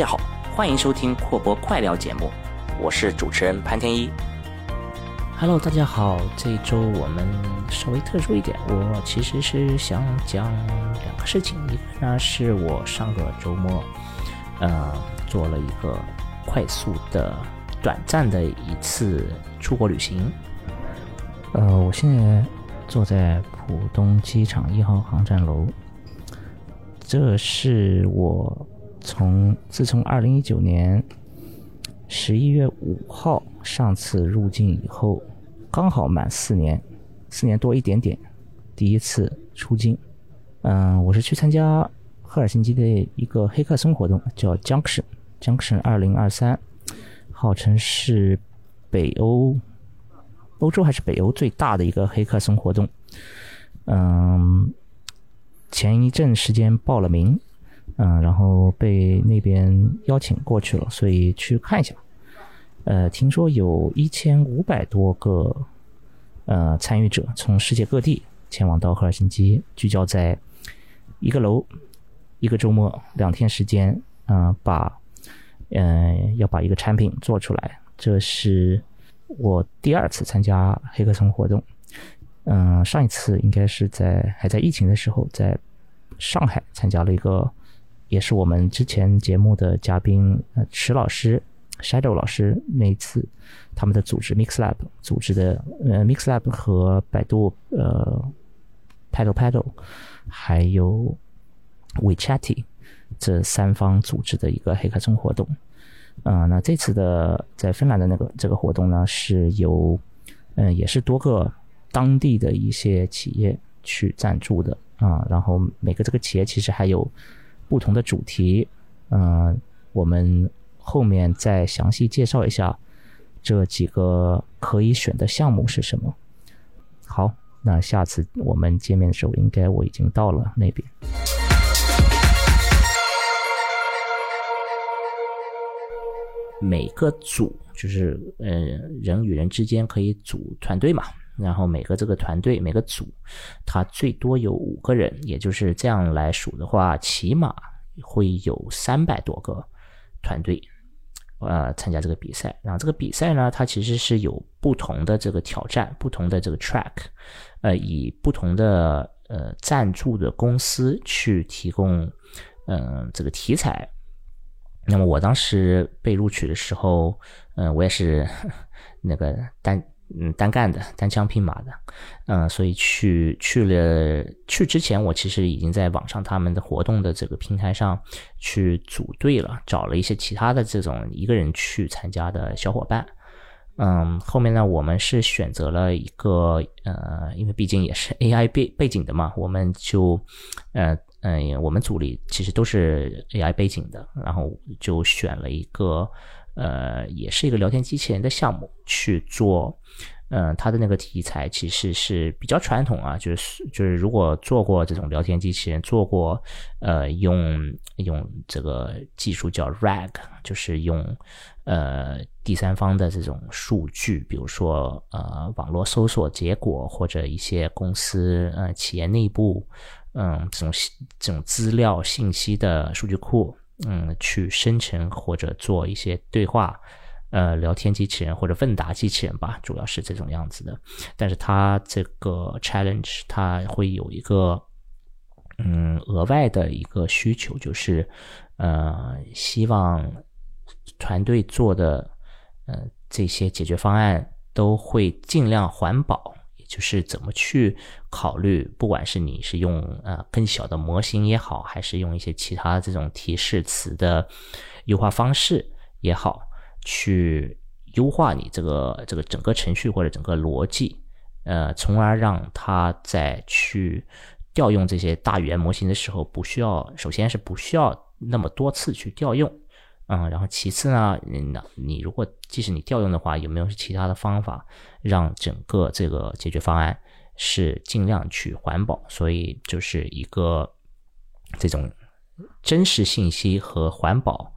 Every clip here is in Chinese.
家好，欢迎收听阔播快聊节目，我是主持人潘天一。Hello，大家好，这一周我们稍微特殊一点，我其实是想讲两个事情，一个呢是我上个周末，呃，做了一个快速的、短暂的一次出国旅行。呃，我现在坐在浦东机场一号航站楼，这是我从自从二零一九年十一月五号上次入境以后，刚好满四年，四年多一点点，第一次出境。嗯，我是去参加赫尔辛基的一个黑客松活动，叫 Junction Junction 二零二三，号称是北欧。欧洲还是北欧最大的一个黑客松活动，嗯，前一阵时间报了名，嗯，然后被那边邀请过去了，所以去看一下。呃，听说有一千五百多个呃参与者从世界各地前往到赫尔辛基，聚焦在一个楼，一个周末两天时间，嗯，把嗯要把一个产品做出来，这是。我第二次参加黑客松活动，嗯，上一次应该是在还在疫情的时候，在上海参加了一个，也是我们之前节目的嘉宾呃池老师、Shadow 老师那一次他们的组织 MixLab 组织的，呃，MixLab 和百度呃 Paddle Paddle 还有 WeChatty 这三方组织的一个黑客松活动。啊，那这次的在芬兰的那个这个活动呢，是由嗯，也是多个当地的一些企业去赞助的啊。然后每个这个企业其实还有不同的主题，嗯，我们后面再详细介绍一下这几个可以选的项目是什么。好，那下次我们见面的时候，应该我已经到了那边。每个组就是呃人与人之间可以组团队嘛，然后每个这个团队每个组，它最多有五个人，也就是这样来数的话，起码会有三百多个团队，呃参加这个比赛。然后这个比赛呢，它其实是有不同的这个挑战，不同的这个 track，呃以不同的呃赞助的公司去提供嗯这个题材。那么我当时被录取的时候，嗯，我也是 那个单嗯单干的单枪匹马的，嗯，所以去去了去之前，我其实已经在网上他们的活动的这个平台上去组队了，找了一些其他的这种一个人去参加的小伙伴，嗯，后面呢，我们是选择了一个呃，因为毕竟也是 AI 背背景的嘛，我们就呃。嗯，我们组里其实都是 AI 背景的，然后就选了一个，呃，也是一个聊天机器人的项目去做。嗯，它的那个题材其实是比较传统啊，就是就是如果做过这种聊天机器人，做过呃用用这个技术叫 RAG，就是用呃第三方的这种数据，比如说呃网络搜索结果或者一些公司呃企业内部。嗯，这种这种资料信息的数据库，嗯，去生成或者做一些对话，呃，聊天机器人或者问答机器人吧，主要是这种样子的。但是它这个 challenge 它会有一个，嗯，额外的一个需求，就是呃，希望团队做的，呃，这些解决方案都会尽量环保。就是怎么去考虑，不管是你是用呃更小的模型也好，还是用一些其他这种提示词的优化方式也好，去优化你这个这个整个程序或者整个逻辑，呃，从而让它在去调用这些大语言模型的时候，不需要，首先是不需要那么多次去调用。嗯，然后其次呢，那你如果即使你调用的话，有没有其他的方法让整个这个解决方案是尽量去环保？所以就是一个这种真实信息和环保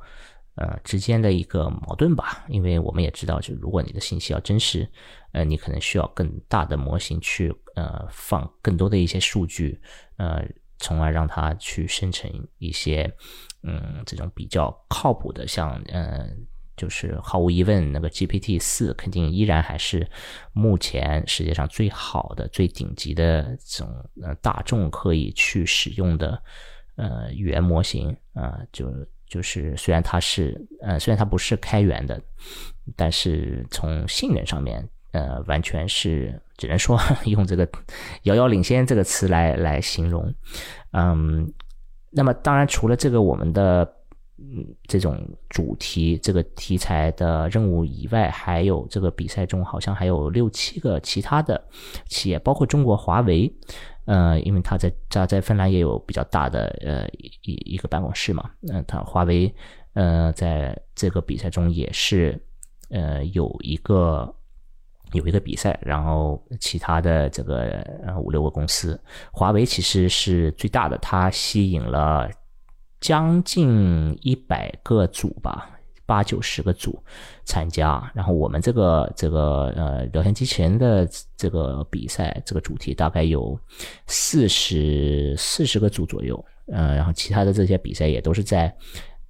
呃之间的一个矛盾吧。因为我们也知道，就如果你的信息要真实，呃，你可能需要更大的模型去呃放更多的一些数据，呃，从而让它去生成一些嗯这种比较靠谱的，像嗯就是毫无疑问那个 GPT 四肯定依然还是目前世界上最好的、最顶级的这种呃大众可以去使用的呃语言模型啊，就就是虽然它是呃虽然它不是开源的，但是从性能上面。呃，完全是只能说 用这个“遥遥领先”这个词来来形容。嗯，那么当然除了这个我们的嗯这种主题这个题材的任务以外，还有这个比赛中好像还有六七个其他的企业，包括中国华为。呃，因为他在他在芬兰也有比较大的呃一一个办公室嘛。嗯，他华为呃在这个比赛中也是呃有一个。有一个比赛，然后其他的这个五六个公司，华为其实是最大的，它吸引了将近一百个组吧，八九十个组参加。然后我们这个这个呃聊天机器人的这个比赛，这个主题大概有四十四十个组左右，呃，然后其他的这些比赛也都是在。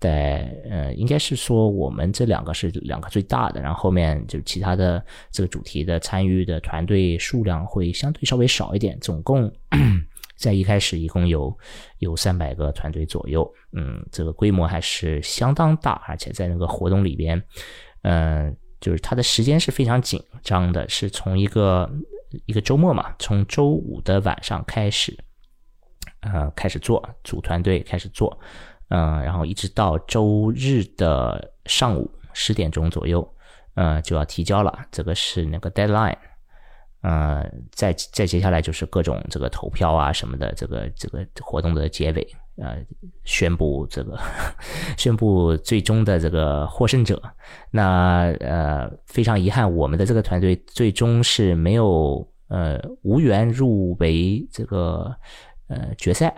在呃，应该是说我们这两个是两个最大的，然后后面就其他的这个主题的参与的团队数量会相对稍微少一点，总共 在一开始一共有有三百个团队左右，嗯，这个规模还是相当大，而且在那个活动里边，嗯，就是它的时间是非常紧张的，是从一个一个周末嘛，从周五的晚上开始，呃，开始做组团队开始做。嗯，然后一直到周日的上午十点钟左右，嗯，就要提交了。这个是那个 deadline。嗯，再再接下来就是各种这个投票啊什么的，这个这个活动的结尾，呃，宣布这个 宣布最终的这个获胜者。那呃，非常遗憾，我们的这个团队最终是没有呃无缘入围这个呃决赛。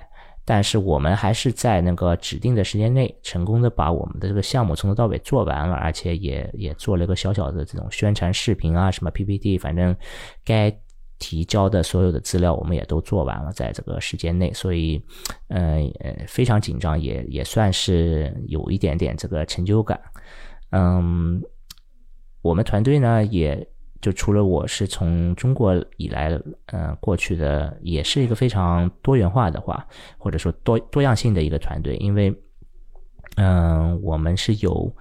但是我们还是在那个指定的时间内，成功的把我们的这个项目从头到尾做完了，而且也也做了一个小小的这种宣传视频啊，什么 PPT，反正该提交的所有的资料我们也都做完了，在这个时间内，所以，呃呃，非常紧张，也也算是有一点点这个成就感。嗯，我们团队呢也。就除了我是从中国以来，嗯，过去的也是一个非常多元化的话，或者说多多样性的一个团队，因为，嗯，我们是有，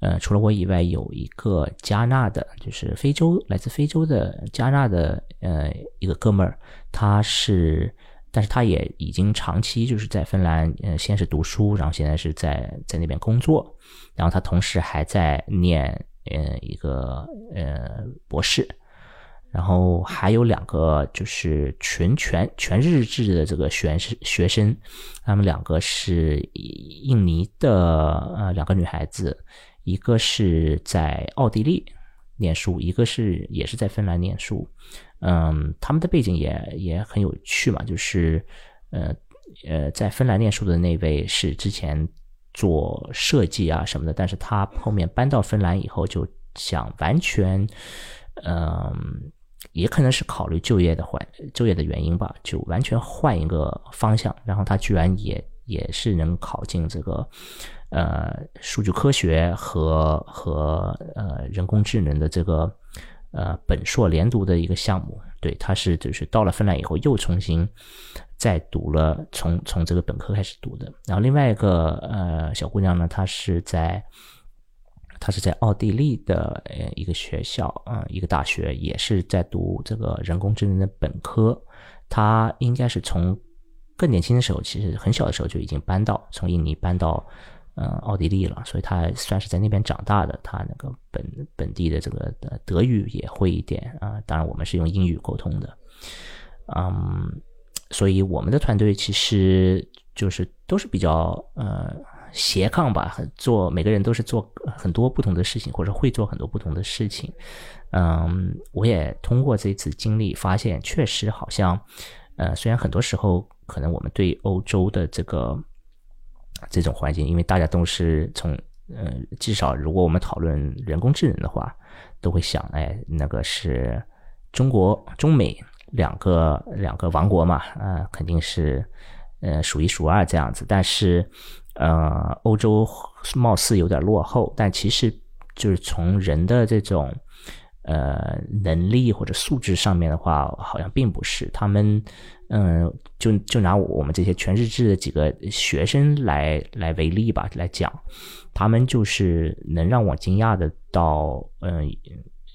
呃，除了我以外，有一个加纳的，就是非洲来自非洲的加纳的，呃，一个哥们儿，他是，但是他也已经长期就是在芬兰，嗯，先是读书，然后现在是在在那边工作，然后他同时还在念。呃，一个呃博士，然后还有两个就是全全全日制的这个学生学生，他们两个是印尼的呃两个女孩子，一个是在奥地利念书，一个是也是在芬兰念书，嗯，他们的背景也也很有趣嘛，就是呃呃在芬兰念书的那位是之前。做设计啊什么的，但是他后面搬到芬兰以后，就想完全，嗯，也可能是考虑就业的换就业的原因吧，就完全换一个方向。然后他居然也也是能考进这个，呃，数据科学和和呃人工智能的这个呃本硕连读的一个项目。对，他是就是到了芬兰以后又重新。再读了，从从这个本科开始读的。然后另外一个呃小姑娘呢，她是在她是在奥地利的呃一个学校啊，一个大学，也是在读这个人工智能的本科。她应该是从更年轻的时候，其实很小的时候就已经搬到从印尼搬到呃奥地利了，所以她算是在那边长大的。她那个本本地的这个德语也会一点啊，当然我们是用英语沟通的，嗯。所以我们的团队其实就是都是比较呃斜杠吧，很做每个人都是做很多不同的事情，或者会做很多不同的事情。嗯，我也通过这次经历发现，确实好像呃，虽然很多时候可能我们对欧洲的这个这种环境，因为大家都是从呃，至少如果我们讨论人工智能的话，都会想，哎，那个是中国中美。两个两个王国嘛，啊，肯定是呃数一数二这样子。但是呃，欧洲貌似有点落后，但其实就是从人的这种。呃，能力或者素质上面的话，好像并不是他们。嗯，就就拿我们这些全日制的几个学生来来为例吧，来讲，他们就是能让我惊讶的到，嗯，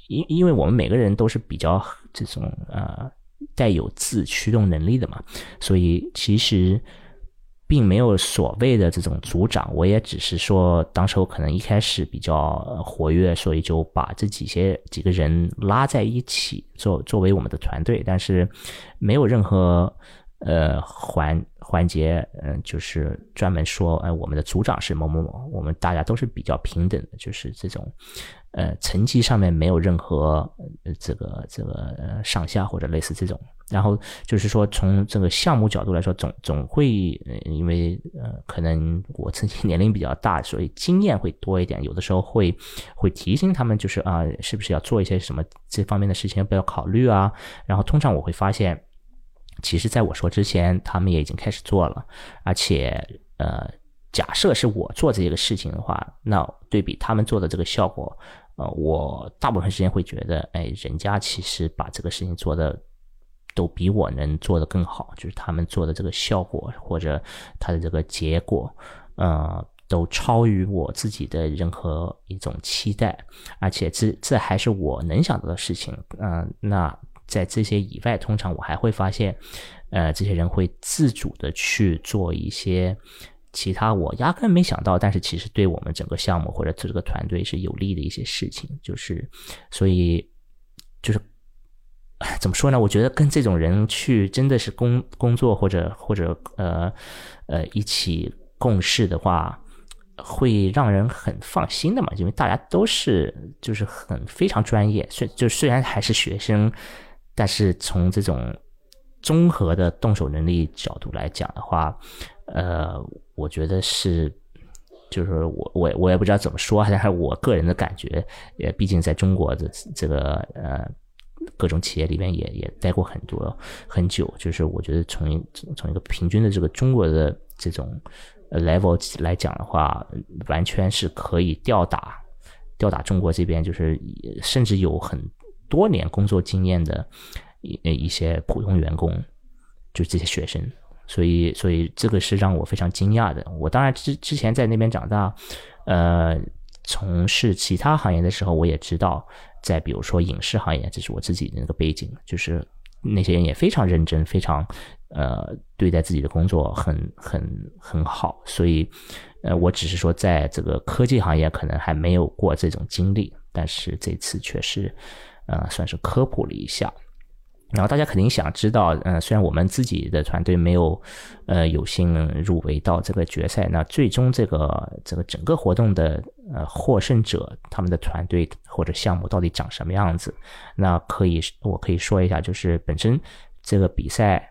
因因为我们每个人都是比较这种呃带有自驱动能力的嘛，所以其实。并没有所谓的这种组长，我也只是说，当时我可能一开始比较活跃，所以就把这几些几个人拉在一起作作为我们的团队，但是没有任何呃环环节，嗯，就是专门说，哎，我们的组长是某某某，我们大家都是比较平等的，就是这种。呃，层级上面没有任何这个这个呃上下或者类似这种，然后就是说从这个项目角度来说，总总会因为呃可能我自己年龄比较大，所以经验会多一点，有的时候会会提醒他们，就是啊，是不是要做一些什么这方面的事情，要不要考虑啊？然后通常我会发现，其实在我说之前，他们也已经开始做了，而且呃，假设是我做这个事情的话，那对比他们做的这个效果。呃，我大部分时间会觉得，哎，人家其实把这个事情做的都比我能做的更好，就是他们做的这个效果或者他的这个结果，呃，都超于我自己的任何一种期待，而且这这还是我能想到的事情。嗯，那在这些以外，通常我还会发现，呃，这些人会自主的去做一些。其他我压根没想到，但是其实对我们整个项目或者这个团队是有利的一些事情，就是所以就是怎么说呢？我觉得跟这种人去真的是工工作或者或者呃呃一起共事的话，会让人很放心的嘛，因为大家都是就是很非常专业，虽就虽然还是学生，但是从这种综合的动手能力角度来讲的话，呃。我觉得是，就是我我我也不知道怎么说，但是我个人的感觉，也毕竟在中国的这个呃各种企业里面也也待过很多很久，就是我觉得从从一个平均的这个中国的这种 level 来讲的话，完全是可以吊打吊打中国这边，就是甚至有很多年工作经验的一一些普通员工，就这些学生。所以，所以这个是让我非常惊讶的。我当然之之前在那边长大，呃，从事其他行业的时候，我也知道，在比如说影视行业，这是我自己的那个背景，就是那些人也非常认真，非常呃对待自己的工作很很很好。所以，呃，我只是说在这个科技行业可能还没有过这种经历，但是这次确实，呃，算是科普了一下。然后大家肯定想知道，嗯，虽然我们自己的团队没有，呃，有幸入围到这个决赛，那最终这个这个整个活动的呃获胜者，他们的团队或者项目到底长什么样子？那可以，我可以说一下，就是本身这个比赛，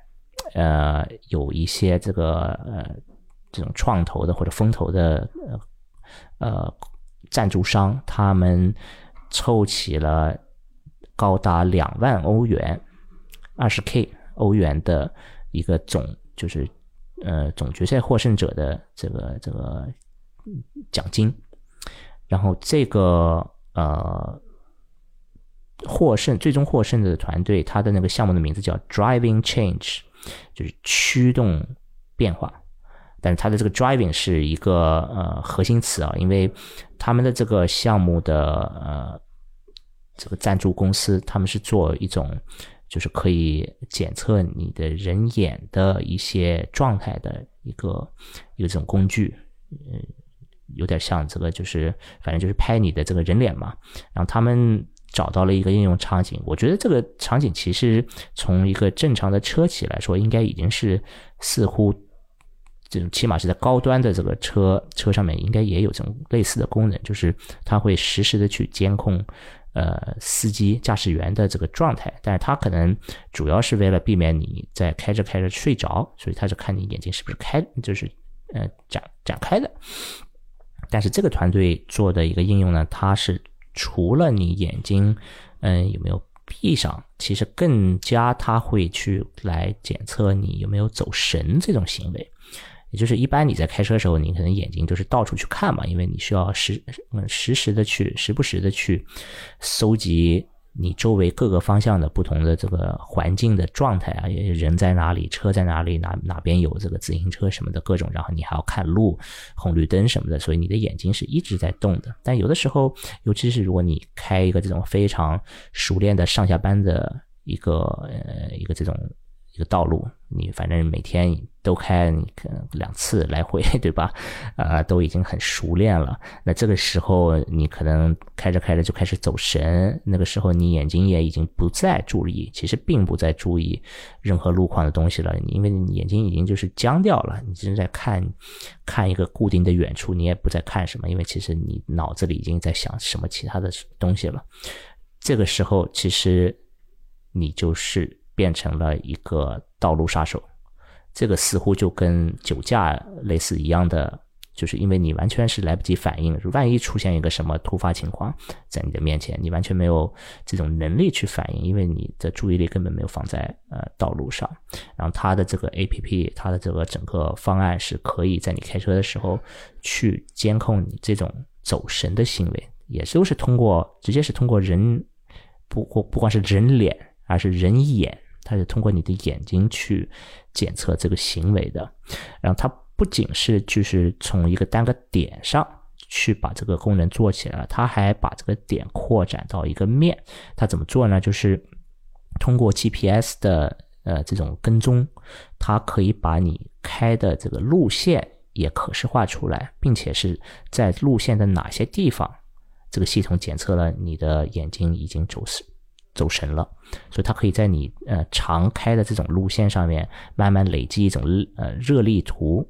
呃，有一些这个呃这种创投的或者风投的呃呃赞助商，他们凑齐了高达两万欧元。二十 K 欧元的一个总就是呃总决赛获胜者的这个这个奖金，然后这个呃获胜最终获胜的团队，他的那个项目的名字叫 Driving Change，就是驱动变化，但是他的这个 Driving 是一个呃核心词啊，因为他们的这个项目的呃这个赞助公司，他们是做一种。就是可以检测你的人眼的一些状态的一个一个这种工具，嗯，有点像这个，就是反正就是拍你的这个人脸嘛。然后他们找到了一个应用场景，我觉得这个场景其实从一个正常的车企来说，应该已经是似乎这种起码是在高端的这个车车上面应该也有这种类似的功能，就是它会实时的去监控。呃，司机驾驶员的这个状态，但是他可能主要是为了避免你在开着开着睡着，所以他是看你眼睛是不是开，就是呃展展开的。但是这个团队做的一个应用呢，它是除了你眼睛嗯有没有闭上，其实更加他会去来检测你有没有走神这种行为。也就是一般你在开车的时候，你可能眼睛都是到处去看嘛，因为你需要时嗯实时的去时不时的去搜集。你周围各个方向的不同的这个环境的状态啊，人在哪里，车在哪里，哪哪边有这个自行车什么的各种，然后你还要看路、红绿灯什么的，所以你的眼睛是一直在动的。但有的时候，尤其是如果你开一个这种非常熟练的上下班的一个呃一个这种。一个道路，你反正每天都开，可两次来回，对吧？啊，都已经很熟练了。那这个时候，你可能开着开着就开始走神，那个时候你眼睛也已经不再注意，其实并不再注意任何路况的东西了，因为你眼睛已经就是僵掉了，你只是在看，看一个固定的远处，你也不再看什么，因为其实你脑子里已经在想什么其他的东西了。这个时候，其实你就是。变成了一个道路杀手，这个似乎就跟酒驾类似一样的，就是因为你完全是来不及反应，万一出现一个什么突发情况在你的面前，你完全没有这种能力去反应，因为你的注意力根本没有放在呃道路上。然后它的这个 A P P，它的这个整个方案是可以在你开车的时候去监控你这种走神的行为，也都是通过直接是通过人不不不光是人脸，而是人眼。它是通过你的眼睛去检测这个行为的，然后它不仅是就是从一个单个点上去把这个功能做起来了，它还把这个点扩展到一个面。它怎么做呢？就是通过 GPS 的呃这种跟踪，它可以把你开的这个路线也可视化出来，并且是在路线的哪些地方，这个系统检测了你的眼睛已经走失。走神了，所以它可以在你呃常开的这种路线上面慢慢累积一种呃热力图，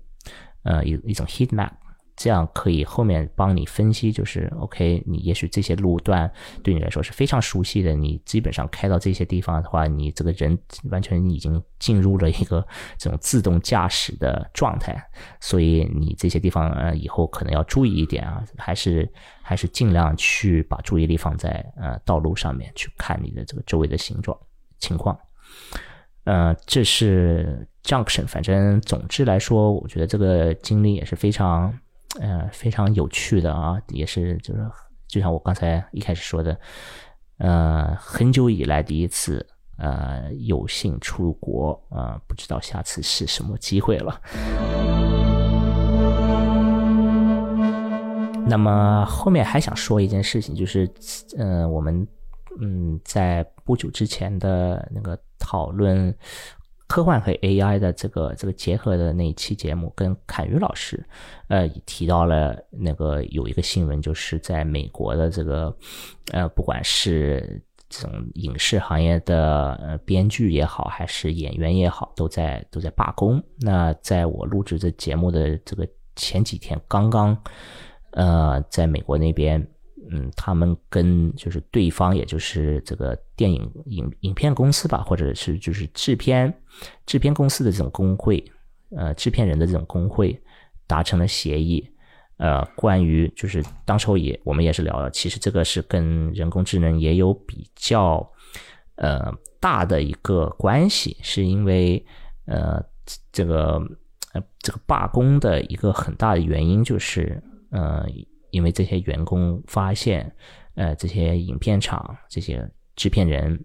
呃一一种 heat map。这样可以后面帮你分析，就是 OK，你也许这些路段对你来说是非常熟悉的，你基本上开到这些地方的话，你这个人完全已经进入了一个这种自动驾驶的状态，所以你这些地方呃以后可能要注意一点啊，还是还是尽量去把注意力放在呃道路上面去看你的这个周围的形状情况，呃，这是 Junction，反正总之来说，我觉得这个经历也是非常。呃，非常有趣的啊，也是就是，就像我刚才一开始说的，呃，很久以来第一次，呃，有幸出国，呃，不知道下次是什么机会了。那么后面还想说一件事情，就是，嗯，我们嗯在不久之前的那个讨论。科幻和 AI 的这个这个结合的那一期节目，跟侃宇老师，呃，提到了那个有一个新闻，就是在美国的这个，呃，不管是这种影视行业的呃编剧也好，还是演员也好，都在都在罢工。那在我录制这节目的这个前几天，刚刚，呃，在美国那边。嗯，他们跟就是对方，也就是这个电影影影片公司吧，或者是就是制片制片公司的这种工会，呃，制片人的这种工会达成了协议。呃，关于就是当时候也我们也是聊了，其实这个是跟人工智能也有比较呃大的一个关系，是因为呃这个呃这个罢工的一个很大的原因就是呃。因为这些员工发现，呃，这些影片厂、这些制片人，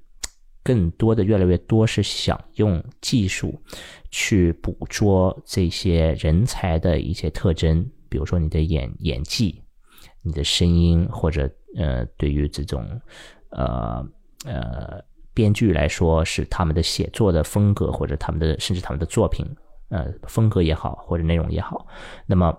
更多的越来越多是想用技术去捕捉这些人才的一些特征，比如说你的演演技、你的声音，或者呃，对于这种呃呃编剧来说，是他们的写作的风格，或者他们的甚至他们的作品呃风格也好，或者内容也好，那么。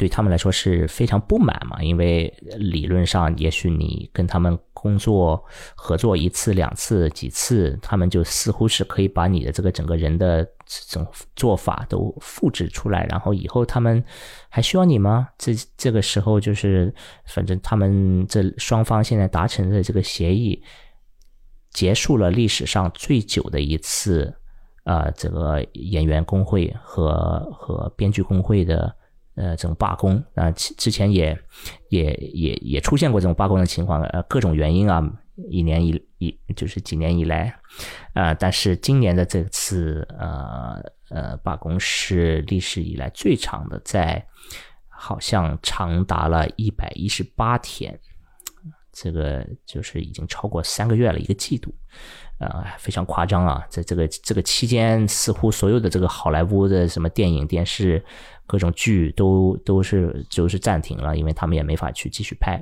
对他们来说是非常不满嘛，因为理论上，也许你跟他们工作合作一次、两次、几次，他们就似乎是可以把你的这个整个人的这种做法都复制出来，然后以后他们还需要你吗？这这个时候就是，反正他们这双方现在达成的这个协议，结束了历史上最久的一次，呃，这个演员工会和和编剧工会的。呃，这种罢工啊，之之前也也也也出现过这种罢工的情况，呃，各种原因啊，一年一一就是几年以来，啊，但是今年的这次呃呃罢工是历史以来最长的，在好像长达了一百一十八天，这个就是已经超过三个月了一个季度，呃，非常夸张啊！在这个这个期间，似乎所有的这个好莱坞的什么电影、电视。各种剧都都是就是暂停了，因为他们也没法去继续拍。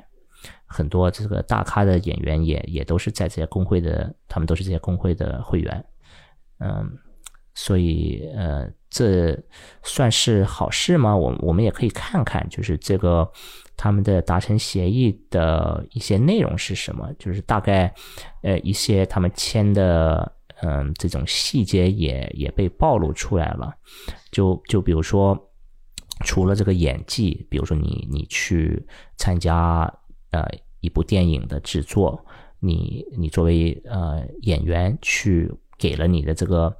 很多这个大咖的演员也也都是在这些工会的，他们都是这些工会的会员。嗯，所以呃，这算是好事吗？我我们也可以看看，就是这个他们的达成协议的一些内容是什么，就是大概呃一些他们签的嗯这种细节也也被暴露出来了。就就比如说。除了这个演技，比如说你你去参加呃一部电影的制作，你你作为呃演员去给了你的这个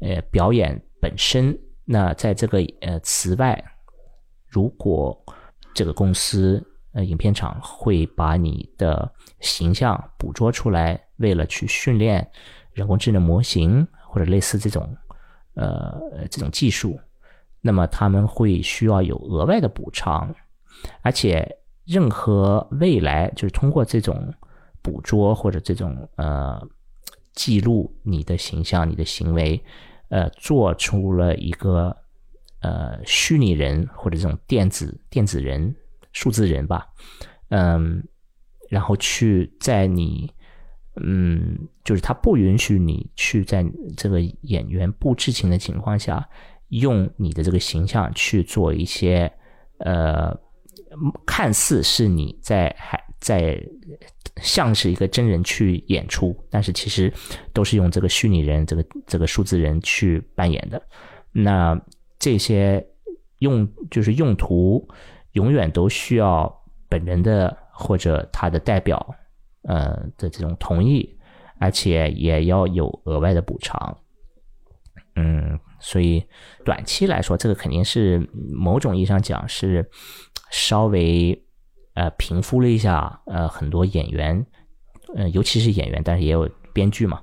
呃表演本身，那在这个呃此外，如果这个公司呃影片厂会把你的形象捕捉出来，为了去训练人工智能模型或者类似这种呃这种技术。那么他们会需要有额外的补偿，而且任何未来就是通过这种捕捉或者这种呃记录你的形象、你的行为，呃，做出了一个呃虚拟人或者这种电子电子人、数字人吧，嗯，然后去在你嗯，就是他不允许你去在这个演员不知情的情况下。用你的这个形象去做一些，呃，看似是你在还在像是一个真人去演出，但是其实都是用这个虚拟人、这个这个数字人去扮演的。那这些用就是用途，永远都需要本人的或者他的代表，呃的这种同意，而且也要有额外的补偿。嗯。所以，短期来说，这个肯定是某种意义上讲是稍微呃平复了一下呃很多演员，呃尤其是演员，但是也有编剧嘛，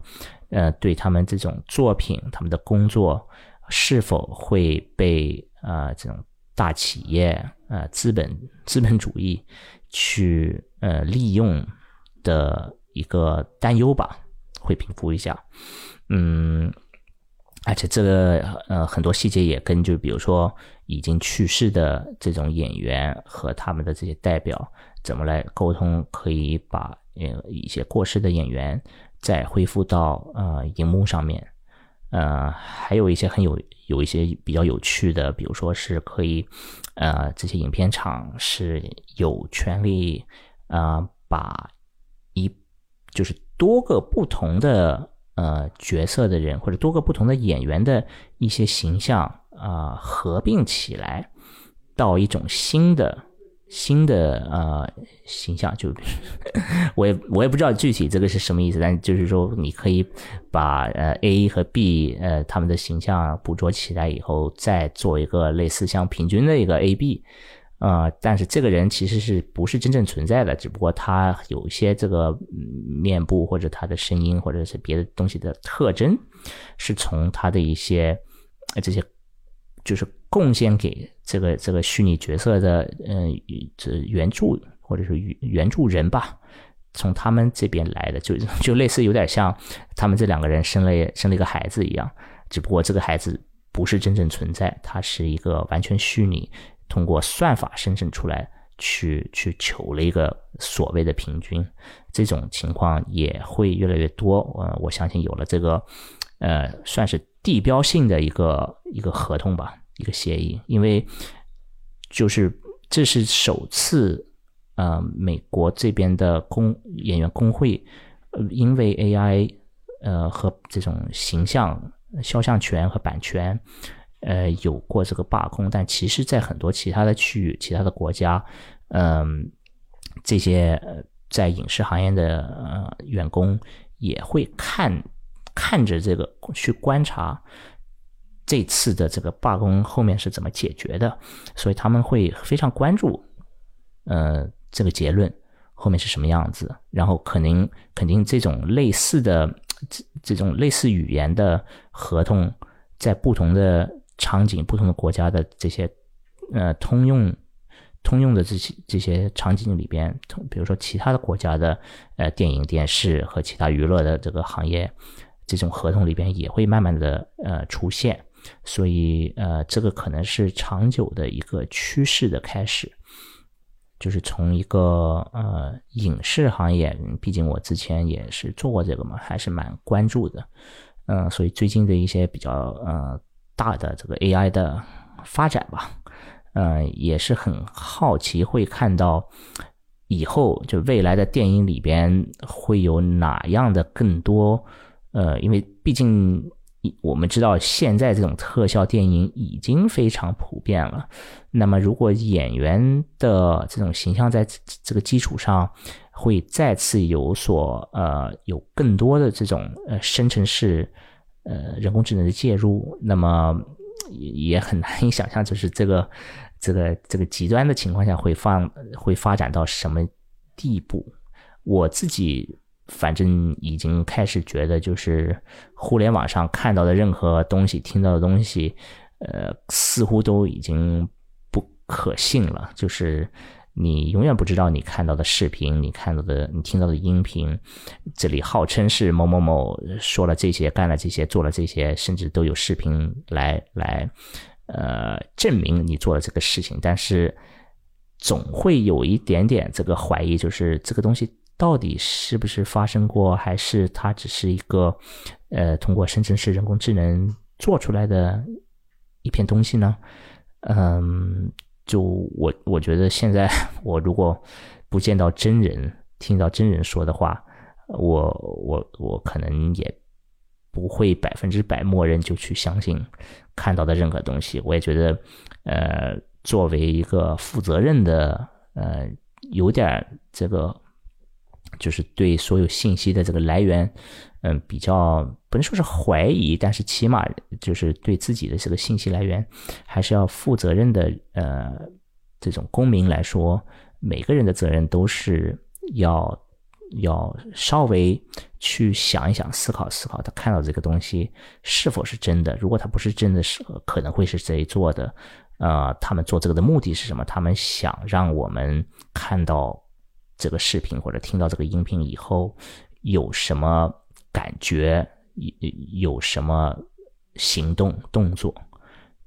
呃对他们这种作品、他们的工作是否会被啊这种大企业啊资本资本主义去呃利用的一个担忧吧，会平复一下，嗯。而且这个呃很多细节也跟就比如说已经去世的这种演员和他们的这些代表怎么来沟通，可以把呃一些过世的演员再恢复到呃荧幕上面，呃还有一些很有有一些比较有趣的，比如说是可以呃这些影片厂是有权利啊把一就是多个不同的。呃，角色的人或者多个不同的演员的一些形象啊，合并起来到一种新的新的呃形象，就 我也我也不知道具体这个是什么意思，但就是说你可以把呃 A 和 B 呃他们的形象捕捉起来以后，再做一个类似像平均的一个 A B。啊，但是这个人其实是不是真正存在的？只不过他有一些这个面部或者他的声音或者是别的东西的特征，是从他的一些这些就是贡献给这个这个虚拟角色的嗯这原著或者是原原著人吧，从他们这边来的，就就类似有点像他们这两个人生了生了一个孩子一样，只不过这个孩子不是真正存在，他是一个完全虚拟。通过算法生成出来，去去求了一个所谓的平均，这种情况也会越来越多。呃，我相信有了这个，呃，算是地标性的一个一个合同吧，一个协议。因为就是这是首次，呃，美国这边的工演员工会，呃，因为 AI，呃，和这种形象肖像权和版权。呃，有过这个罢工，但其实，在很多其他的区域、其他的国家，嗯，这些在影视行业的呃员工也会看看着这个去观察这次的这个罢工后面是怎么解决的，所以他们会非常关注，呃，这个结论后面是什么样子，然后肯定肯定这种类似的这这种类似语言的合同，在不同的场景、不同的国家的这些呃通用通用的这些这些场景里边，比如说其他的国家的呃电影、电视和其他娱乐的这个行业，这种合同里边也会慢慢的呃出现，所以呃这个可能是长久的一个趋势的开始。就是从一个呃影视行业，毕竟我之前也是做过这个嘛，还是蛮关注的，嗯，所以最近的一些比较呃大的这个 AI 的发展吧，嗯，也是很好奇会看到以后就未来的电影里边会有哪样的更多，呃，因为毕竟。我们知道，现在这种特效电影已经非常普遍了。那么，如果演员的这种形象在这个基础上会再次有所呃有更多的这种呃生成式呃人工智能的介入，那么也很难以想象，就是这个这个这个极端的情况下会放会发展到什么地步。我自己。反正已经开始觉得，就是互联网上看到的任何东西、听到的东西，呃，似乎都已经不可信了。就是你永远不知道你看到的视频、你看到的、你听到的音频，这里号称是某某某说了这些、干了这些、做了这些，甚至都有视频来来呃证明你做了这个事情，但是总会有一点点这个怀疑，就是这个东西。到底是不是发生过，还是它只是一个，呃，通过生成式人工智能做出来的一片东西呢？嗯，就我我觉得现在 我如果不见到真人，听到真人说的话，我我我可能也不会百分之百默认就去相信看到的任何东西。我也觉得，呃，作为一个负责任的，呃，有点这个。就是对所有信息的这个来源，嗯，比较不能说是怀疑，但是起码就是对自己的这个信息来源还是要负责任的。呃，这种公民来说，每个人的责任都是要要稍微去想一想、思考思考，他看到这个东西是否是真的。如果他不是真的，是可能会是谁做的？呃，他们做这个的目的是什么？他们想让我们看到。这个视频或者听到这个音频以后有什么感觉？有有什么行动动作？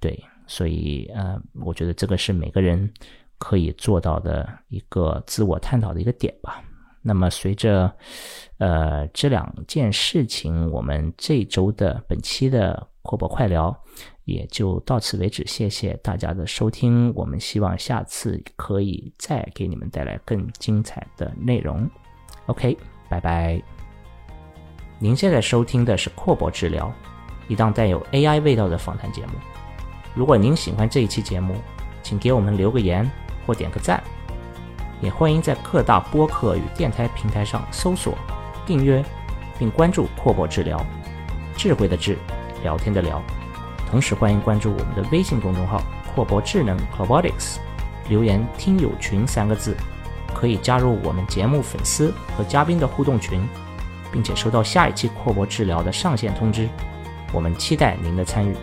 对，所以呃，我觉得这个是每个人可以做到的一个自我探讨的一个点吧。那么随着呃这两件事情，我们这周的本期的阔博快聊。也就到此为止，谢谢大家的收听。我们希望下次可以再给你们带来更精彩的内容。OK，拜拜。您现在收听的是阔博治疗，一档带有 AI 味道的访谈节目。如果您喜欢这一期节目，请给我们留个言或点个赞。也欢迎在各大播客与电台平台上搜索、订阅并关注阔博治疗。智慧的智，聊天的聊。同时欢迎关注我们的微信公众号“阔博智能 Robotics”，留言“听友群”三个字，可以加入我们节目粉丝和嘉宾的互动群，并且收到下一期阔博治疗的上线通知。我们期待您的参与。